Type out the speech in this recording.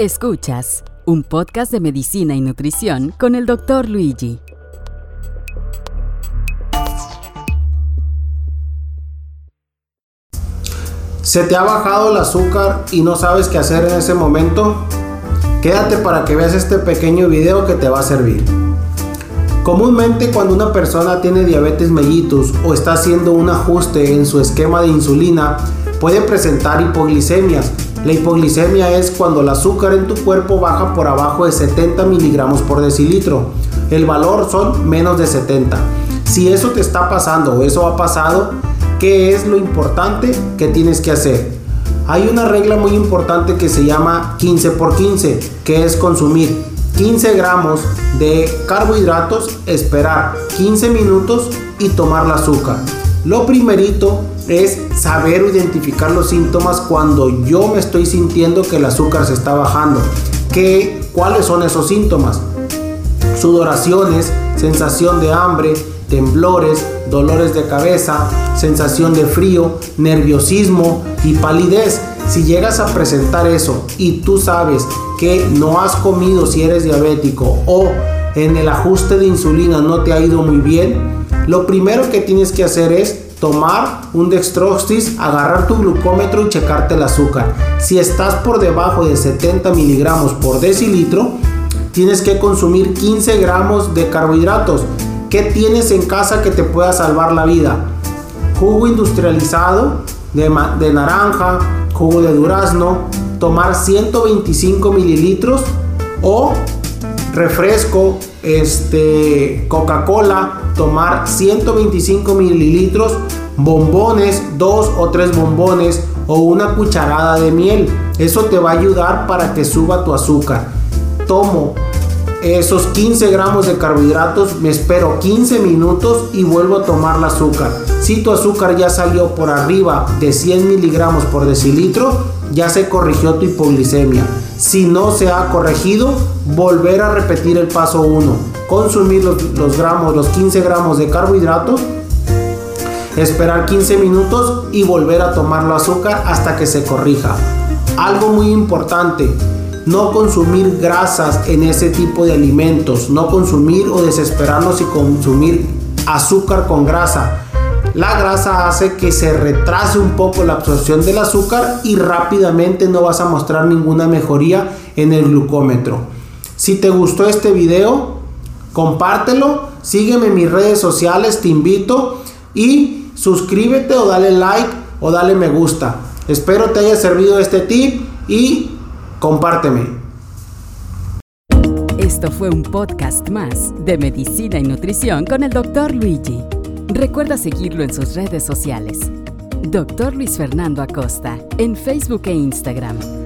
Escuchas un podcast de medicina y nutrición con el doctor Luigi. ¿Se te ha bajado el azúcar y no sabes qué hacer en ese momento? Quédate para que veas este pequeño video que te va a servir. Comúnmente cuando una persona tiene diabetes mellitus o está haciendo un ajuste en su esquema de insulina, puede presentar hipoglicemias, la hipoglicemia es cuando el azúcar en tu cuerpo baja por abajo de 70 miligramos por decilitro. El valor son menos de 70. Si eso te está pasando o eso ha pasado, ¿qué es lo importante que tienes que hacer? Hay una regla muy importante que se llama 15 por 15, que es consumir 15 gramos de carbohidratos, esperar 15 minutos y tomar el azúcar. Lo primerito es saber identificar los síntomas cuando yo me estoy sintiendo que el azúcar se está bajando. ¿Qué, ¿Cuáles son esos síntomas? Sudoraciones, sensación de hambre, temblores, dolores de cabeza, sensación de frío, nerviosismo y palidez. Si llegas a presentar eso y tú sabes que no has comido si eres diabético o en el ajuste de insulina no te ha ido muy bien, lo primero que tienes que hacer es tomar un dextrostis, agarrar tu glucómetro y checarte el azúcar. Si estás por debajo de 70 miligramos por decilitro, tienes que consumir 15 gramos de carbohidratos. ¿Qué tienes en casa que te pueda salvar la vida? Jugo industrializado de, de naranja, jugo de durazno, tomar 125 mililitros o refresco, este, Coca-Cola, tomar 125 mililitros, bombones, dos o tres bombones o una cucharada de miel. Eso te va a ayudar para que suba tu azúcar. Tomo esos 15 gramos de carbohidratos, me espero 15 minutos y vuelvo a tomar el azúcar. Si tu azúcar ya salió por arriba de 100 miligramos por decilitro, ya se corrigió tu hipoglicemia. Si no se ha corregido, volver a repetir el paso 1. Consumir los, gramos, los 15 gramos de carbohidrato, esperar 15 minutos y volver a tomar el azúcar hasta que se corrija. Algo muy importante, no consumir grasas en ese tipo de alimentos, no consumir o desesperarnos y consumir azúcar con grasa la grasa hace que se retrase un poco la absorción del azúcar y rápidamente no vas a mostrar ninguna mejoría en el glucómetro. Si te gustó este video, compártelo, sígueme en mis redes sociales, te invito y suscríbete o dale like o dale me gusta. Espero te haya servido este tip y compárteme. Esto fue un podcast más de medicina y nutrición con el doctor Luigi. Recuerda seguirlo en sus redes sociales. Dr. Luis Fernando Acosta, en Facebook e Instagram.